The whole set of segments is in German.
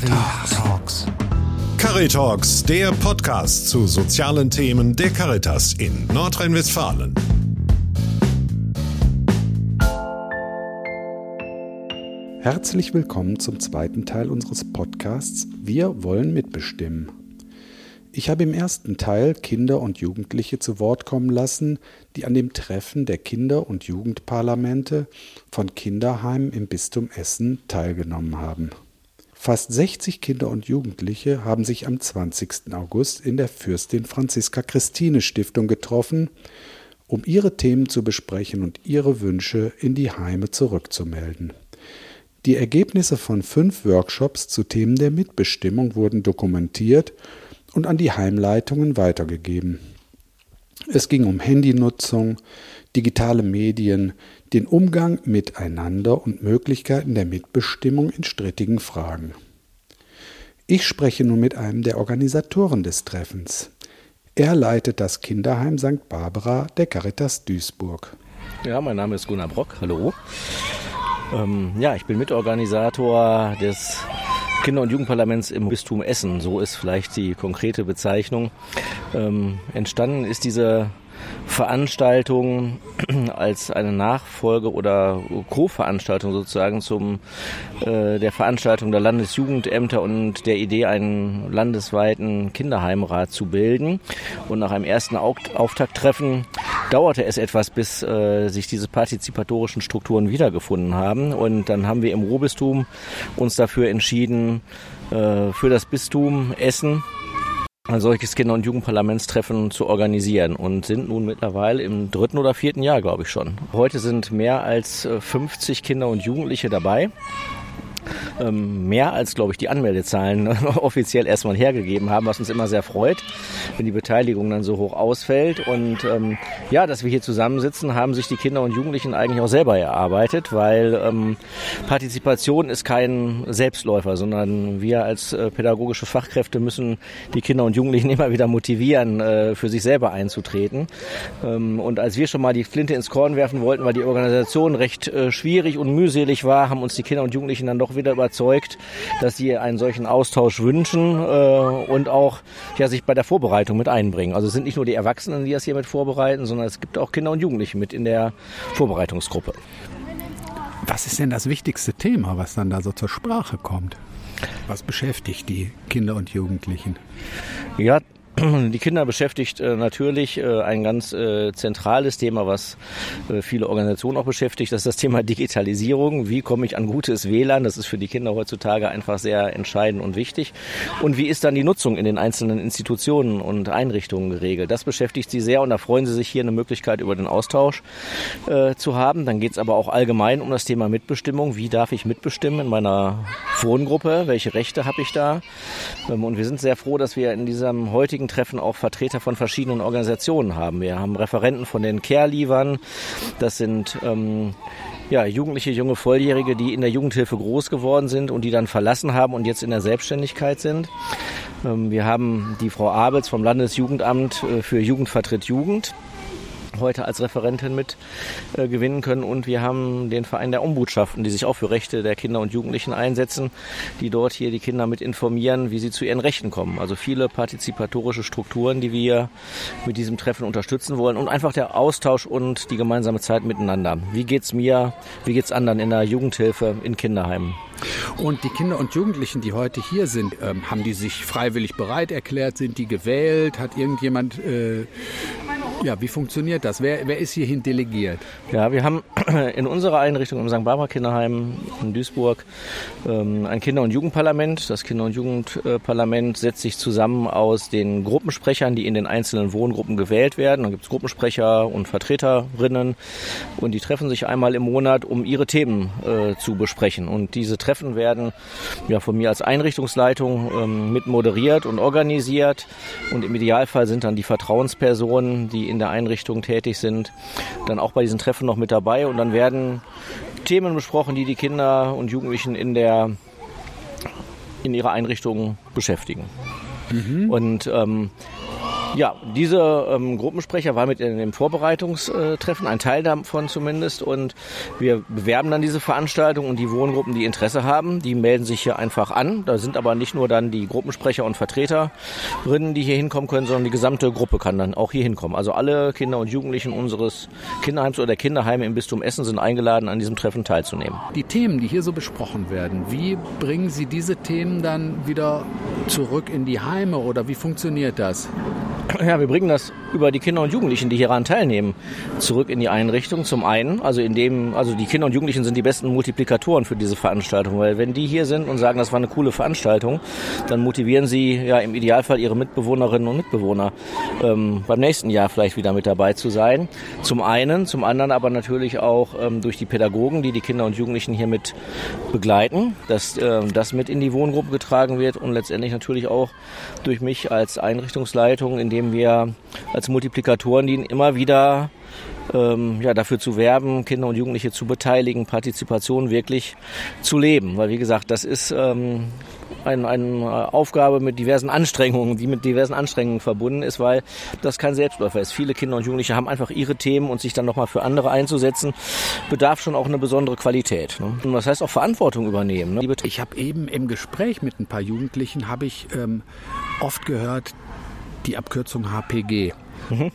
Caritalks. Caritalks, der Podcast zu sozialen Themen der Caritas in Nordrhein-Westfalen. Herzlich willkommen zum zweiten Teil unseres Podcasts Wir wollen mitbestimmen. Ich habe im ersten Teil Kinder und Jugendliche zu Wort kommen lassen, die an dem Treffen der Kinder- und Jugendparlamente von Kinderheimen im Bistum Essen teilgenommen haben. Fast 60 Kinder und Jugendliche haben sich am 20. August in der Fürstin Franziska Christine Stiftung getroffen, um ihre Themen zu besprechen und ihre Wünsche in die Heime zurückzumelden. Die Ergebnisse von fünf Workshops zu Themen der Mitbestimmung wurden dokumentiert und an die Heimleitungen weitergegeben. Es ging um Handynutzung, digitale Medien, den Umgang miteinander und Möglichkeiten der Mitbestimmung in strittigen Fragen. Ich spreche nun mit einem der Organisatoren des Treffens. Er leitet das Kinderheim St. Barbara der Caritas Duisburg. Ja, mein Name ist Gunnar Brock. Hallo. Ähm, ja, ich bin Mitorganisator des Kinder- und Jugendparlaments im Bistum Essen. So ist vielleicht die konkrete Bezeichnung. Ähm, entstanden ist diese Veranstaltung als eine Nachfolge oder Co-Veranstaltung sozusagen zum äh, der Veranstaltung der Landesjugendämter und der Idee, einen landesweiten Kinderheimrat zu bilden. Und nach einem ersten Auftakttreffen dauerte es etwas, bis äh, sich diese partizipatorischen Strukturen wiedergefunden haben. Und dann haben wir im Ruhrbistum uns dafür entschieden, äh, für das Bistum Essen ein solches Kinder- und Jugendparlamentstreffen zu organisieren und sind nun mittlerweile im dritten oder vierten Jahr, glaube ich schon. Heute sind mehr als 50 Kinder und Jugendliche dabei ähm, mehr als, glaube ich, die Anmeldezahlen offiziell erstmal hergegeben haben, was uns immer sehr freut, wenn die Beteiligung dann so hoch ausfällt. Und ähm, ja, dass wir hier zusammensitzen, haben sich die Kinder und Jugendlichen eigentlich auch selber erarbeitet, weil ähm, Partizipation ist kein Selbstläufer, sondern wir als äh, pädagogische Fachkräfte müssen die Kinder und Jugendlichen immer wieder motivieren, äh, für sich selber einzutreten. Ähm, und als wir schon mal die Flinte ins Korn werfen wollten, weil die Organisation recht äh, schwierig und mühselig war, haben uns die Kinder und Jugendlichen dann doch wieder überzeugt, dass sie einen solchen Austausch wünschen äh, und auch ja, sich bei der Vorbereitung mit einbringen. Also es sind nicht nur die Erwachsenen, die das hier mit vorbereiten, sondern es gibt auch Kinder und Jugendliche mit in der Vorbereitungsgruppe. Was ist denn das wichtigste Thema, was dann da so zur Sprache kommt? Was beschäftigt die Kinder und Jugendlichen? Ja, die Kinder beschäftigt äh, natürlich äh, ein ganz äh, zentrales Thema, was äh, viele Organisationen auch beschäftigt. Das ist das Thema Digitalisierung. Wie komme ich an gutes WLAN? Das ist für die Kinder heutzutage einfach sehr entscheidend und wichtig. Und wie ist dann die Nutzung in den einzelnen Institutionen und Einrichtungen geregelt? Das beschäftigt sie sehr und da freuen sie sich hier eine Möglichkeit über den Austausch äh, zu haben. Dann geht es aber auch allgemein um das Thema Mitbestimmung. Wie darf ich mitbestimmen in meiner Wohngruppe? Welche Rechte habe ich da? Ähm, und wir sind sehr froh, dass wir in diesem heutigen Treffen auch Vertreter von verschiedenen Organisationen haben. Wir haben Referenten von den Care-Liefern. Das sind ähm, ja, jugendliche, junge Volljährige, die in der Jugendhilfe groß geworden sind und die dann verlassen haben und jetzt in der Selbstständigkeit sind. Ähm, wir haben die Frau Abels vom Landesjugendamt äh, für Jugendvertritt Jugend heute als Referentin mit äh, gewinnen können. Und wir haben den Verein der Ombudschaften, die sich auch für Rechte der Kinder und Jugendlichen einsetzen, die dort hier die Kinder mit informieren, wie sie zu ihren Rechten kommen. Also viele partizipatorische Strukturen, die wir mit diesem Treffen unterstützen wollen und einfach der Austausch und die gemeinsame Zeit miteinander. Wie geht's mir? Wie geht's anderen in der Jugendhilfe, in Kinderheimen? Und die Kinder und Jugendlichen, die heute hier sind, ähm, haben die sich freiwillig bereit erklärt? Sind die gewählt? Hat irgendjemand äh, ja, wie funktioniert das? Wer, wer ist hierhin delegiert? Ja, wir haben in unserer Einrichtung im St. Barbara Kinderheim in Duisburg ähm, ein Kinder- und Jugendparlament. Das Kinder- und Jugendparlament setzt sich zusammen aus den Gruppensprechern, die in den einzelnen Wohngruppen gewählt werden. Dann gibt es Gruppensprecher und Vertreterinnen und die treffen sich einmal im Monat, um ihre Themen äh, zu besprechen. Und diese Treffen werden ja von mir als Einrichtungsleitung ähm, mit moderiert und organisiert. Und im Idealfall sind dann die Vertrauenspersonen, die in der Einrichtung tätig sind, dann auch bei diesen Treffen noch mit dabei. Und dann werden Themen besprochen, die die Kinder und Jugendlichen in der in ihrer Einrichtung beschäftigen. Mhm. Und ähm, Ja, dieser ähm, Gruppensprecher war mit in dem Vorbereitungstreffen, ein Teil davon zumindest. Und wir bewerben dann diese Veranstaltung und die Wohngruppen, die Interesse haben, die melden sich hier einfach an. Da sind aber nicht nur dann die Gruppensprecher und Vertreterinnen, die hier hinkommen können, sondern die gesamte Gruppe kann dann auch hier hinkommen. Also alle Kinder und Jugendlichen unseres Kinderheims oder Kinderheime im Bistum Essen sind eingeladen, an diesem Treffen teilzunehmen. Die Themen, die hier so besprochen werden, wie bringen Sie diese Themen dann wieder zurück in die Heime oder wie funktioniert das? Ja, wir bringen das über die Kinder und Jugendlichen, die hieran teilnehmen, zurück in die Einrichtung. Zum einen, also in dem, also die Kinder und Jugendlichen sind die besten Multiplikatoren für diese Veranstaltung, weil wenn die hier sind und sagen, das war eine coole Veranstaltung, dann motivieren sie ja im Idealfall ihre Mitbewohnerinnen und Mitbewohner ähm, beim nächsten Jahr vielleicht wieder mit dabei zu sein. Zum einen, zum anderen aber natürlich auch ähm, durch die Pädagogen, die die Kinder und Jugendlichen hier mit begleiten, dass ähm, das mit in die Wohngruppe getragen wird und letztendlich natürlich auch durch mich als Einrichtungsleitung, indem wir als Multiplikatoren dienen, immer wieder ähm, ja, dafür zu werben, Kinder und Jugendliche zu beteiligen, Partizipation wirklich zu leben. Weil wie gesagt, das ist ähm, ein, eine Aufgabe mit diversen Anstrengungen, die mit diversen Anstrengungen verbunden ist, weil das kein Selbstläufer ist. Viele Kinder und Jugendliche haben einfach ihre Themen und sich dann nochmal für andere einzusetzen, bedarf schon auch eine besondere Qualität. Ne? Und das heißt auch Verantwortung übernehmen. Ne? Ich habe eben im Gespräch mit ein paar Jugendlichen habe ich ähm, oft gehört die Abkürzung HPG. Mhm.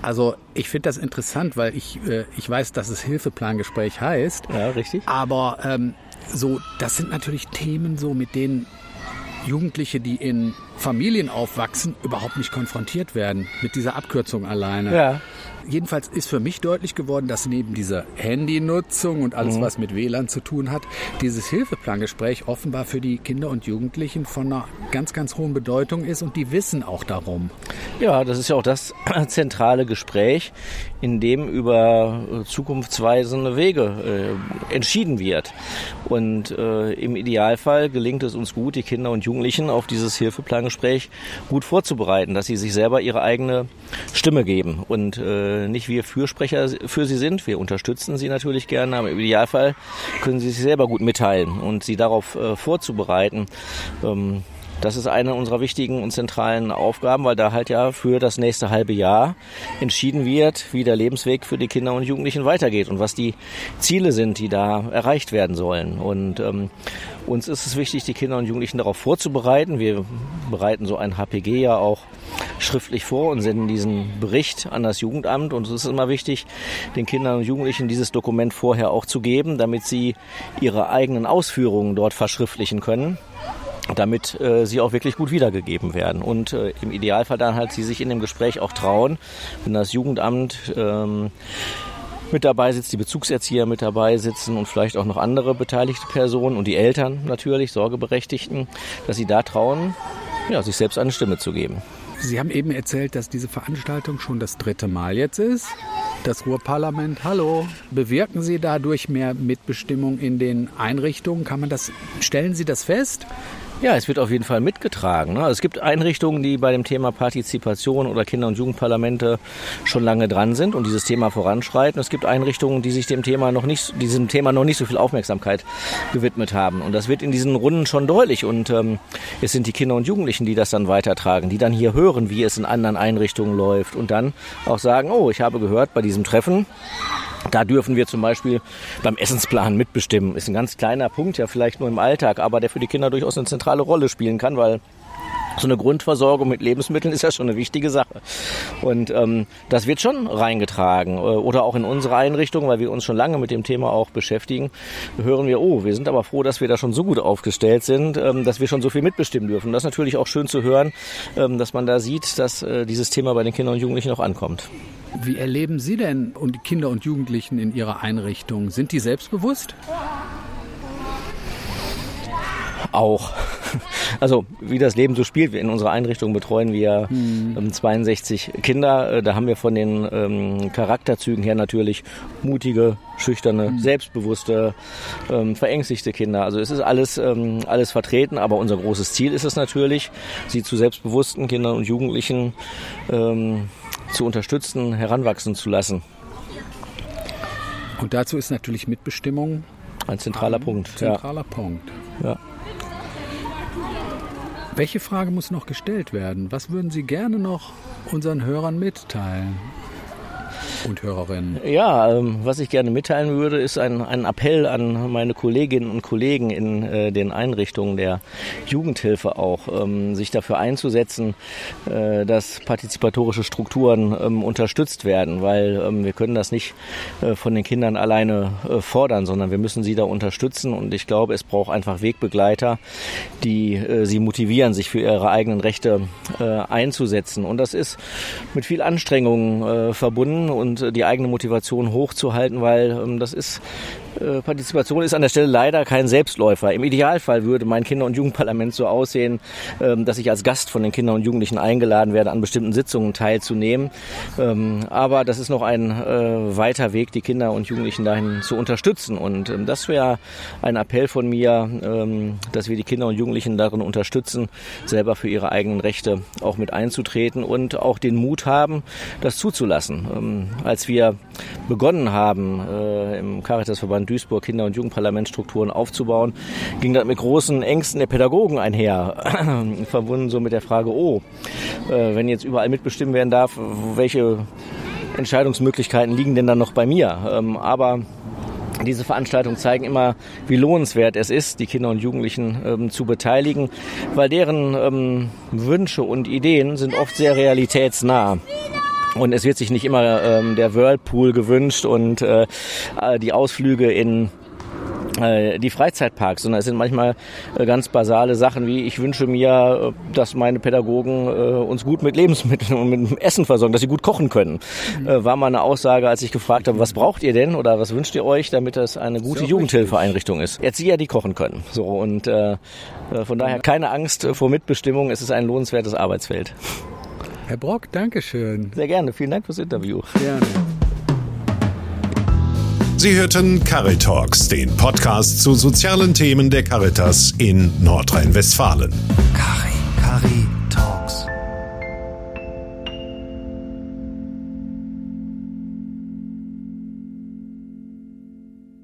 Also ich finde das interessant, weil ich, äh, ich weiß, dass es Hilfeplangespräch heißt. Ja, richtig. Aber ähm, so, das sind natürlich Themen, so mit denen Jugendliche, die in Familien aufwachsen, überhaupt nicht konfrontiert werden mit dieser Abkürzung alleine. Ja. Jedenfalls ist für mich deutlich geworden, dass neben dieser Handynutzung und alles, mhm. was mit WLAN zu tun hat, dieses Hilfeplangespräch offenbar für die Kinder und Jugendlichen von einer ganz, ganz hohen Bedeutung ist und die wissen auch darum. Ja, das ist ja auch das zentrale Gespräch, in dem über äh, zukunftsweisende Wege äh, entschieden wird. Und äh, im Idealfall gelingt es uns gut, die Kinder und Jugendlichen auf dieses Hilfeplangespräch gut vorzubereiten, dass sie sich selber ihre eigene Stimme geben und äh, nicht wir Fürsprecher für sie sind. Wir unterstützen sie natürlich gerne, aber im Idealfall können sie sich selber gut mitteilen und sie darauf äh, vorzubereiten. Ähm, das ist eine unserer wichtigen und zentralen Aufgaben, weil da halt ja für das nächste halbe Jahr entschieden wird, wie der Lebensweg für die Kinder und Jugendlichen weitergeht und was die Ziele sind, die da erreicht werden sollen. Und ähm, uns ist es wichtig, die Kinder und Jugendlichen darauf vorzubereiten. Wir bereiten so ein HPG ja auch schriftlich vor und senden diesen Bericht an das Jugendamt. Und es ist immer wichtig, den Kindern und Jugendlichen dieses Dokument vorher auch zu geben, damit sie ihre eigenen Ausführungen dort verschriftlichen können damit äh, sie auch wirklich gut wiedergegeben werden. Und äh, im Idealfall dann halt sie sich in dem Gespräch auch trauen, wenn das Jugendamt ähm, mit dabei sitzt, die Bezugserzieher mit dabei sitzen und vielleicht auch noch andere beteiligte Personen und die Eltern natürlich, Sorgeberechtigten, dass sie da trauen, ja, sich selbst eine Stimme zu geben. Sie haben eben erzählt, dass diese Veranstaltung schon das dritte Mal jetzt ist. Das Ruhrparlament, hallo. Bewirken Sie dadurch mehr Mitbestimmung in den Einrichtungen? Kann man das, stellen Sie das fest? Ja, es wird auf jeden Fall mitgetragen. Ne? Es gibt Einrichtungen, die bei dem Thema Partizipation oder Kinder- und Jugendparlamente schon lange dran sind und dieses Thema voranschreiten. Es gibt Einrichtungen, die sich dem Thema noch nicht, diesem Thema noch nicht so viel Aufmerksamkeit gewidmet haben. Und das wird in diesen Runden schon deutlich. Und ähm, es sind die Kinder und Jugendlichen, die das dann weitertragen, die dann hier hören, wie es in anderen Einrichtungen läuft und dann auch sagen, oh, ich habe gehört bei diesem Treffen, da dürfen wir zum Beispiel beim Essensplan mitbestimmen. Ist ein ganz kleiner Punkt, ja vielleicht nur im Alltag, aber der für die Kinder durchaus eine zentrale Rolle spielen kann, weil so eine Grundversorgung mit Lebensmitteln ist ja schon eine wichtige Sache. Und ähm, das wird schon reingetragen. Äh, oder auch in unsere Einrichtung, weil wir uns schon lange mit dem Thema auch beschäftigen, hören wir, oh, wir sind aber froh, dass wir da schon so gut aufgestellt sind, ähm, dass wir schon so viel mitbestimmen dürfen. das ist natürlich auch schön zu hören, ähm, dass man da sieht, dass äh, dieses Thema bei den Kindern und Jugendlichen auch ankommt. Wie erleben Sie denn und Kinder und Jugendlichen in Ihrer Einrichtung? Sind die selbstbewusst? Auch. Also wie das Leben so spielt. In unserer Einrichtung betreuen wir hm. 62 Kinder. Äh, da haben wir von den ähm, Charakterzügen her natürlich mutige, schüchterne, hm. selbstbewusste, ähm, verängstigte Kinder. Also es ist alles, ähm, alles vertreten, aber unser großes Ziel ist es natürlich, sie zu selbstbewussten Kindern und Jugendlichen ähm, zu unterstützen, heranwachsen zu lassen. Und dazu ist natürlich Mitbestimmung ein zentraler ein Punkt. Zentraler ja. Punkt. Ja. Welche Frage muss noch gestellt werden? Was würden Sie gerne noch unseren Hörern mitteilen? Und Hörerinnen. Ja, ähm, was ich gerne mitteilen würde, ist ein, ein Appell an meine Kolleginnen und Kollegen in äh, den Einrichtungen der Jugendhilfe auch, ähm, sich dafür einzusetzen, äh, dass partizipatorische Strukturen ähm, unterstützt werden, weil ähm, wir können das nicht äh, von den Kindern alleine äh, fordern, sondern wir müssen sie da unterstützen und ich glaube, es braucht einfach Wegbegleiter, die äh, sie motivieren, sich für ihre eigenen Rechte äh, einzusetzen. Und das ist mit viel Anstrengung verbunden und äh, die eigene Motivation hochzuhalten, weil ähm, das ist äh, Partizipation ist an der Stelle leider kein Selbstläufer. Im Idealfall würde mein Kinder- und Jugendparlament so aussehen, ähm, dass ich als Gast von den Kindern und Jugendlichen eingeladen werde, an bestimmten Sitzungen teilzunehmen. Ähm, aber das ist noch ein äh, weiter Weg, die Kinder und Jugendlichen dahin zu unterstützen. Und ähm, das wäre ein Appell von mir, dass wir die Kinder und Jugendlichen darin unterstützen, selber für ihre eigenen Rechte auch mit einzutreten und auch den Mut haben, das zuzulassen. Als wir begonnen haben äh, im Caritasverband in Duisburg Kinder- und Jugendparlamentstrukturen aufzubauen, ging das mit großen Ängsten der Pädagogen einher, verbunden so mit der Frage, oh, äh, wenn jetzt überall mitbestimmt werden darf, welche Entscheidungsmöglichkeiten liegen denn dann noch bei mir? Ähm, aber diese Veranstaltungen zeigen immer, wie lohnenswert es ist, die Kinder und Jugendlichen ähm, zu beteiligen, weil deren ähm, Wünsche und Ideen sind oft sehr realitätsnah. Und es wird sich nicht immer ähm, der Whirlpool gewünscht und äh, äh die Ausflüge in äh, die Freizeitparks, sondern es sind manchmal äh, ganz basale Sachen wie ich wünsche mir, dass meine Pädagogen uns gut mit Lebensmitteln und mit Essen versorgen, dass sie gut kochen können. Mhm. War mal eine Aussage, als ich gefragt habe, was braucht ihr denn oder was wünscht ihr euch, damit das eine gute Jugendhilfeeinrichtung ist. Erzieher, die kochen können. So und äh, von daher keine Angst vor Mitbestimmung. Es ist ein lohnenswertes Arbeitsfeld. Herr Brock, Dankeschön. Sehr gerne. Vielen Dank fürs Interview. Gerne. Sie hörten Caritalks, den Podcast zu sozialen Themen der Caritas in Nordrhein-Westfalen. Cari, Cari Talks.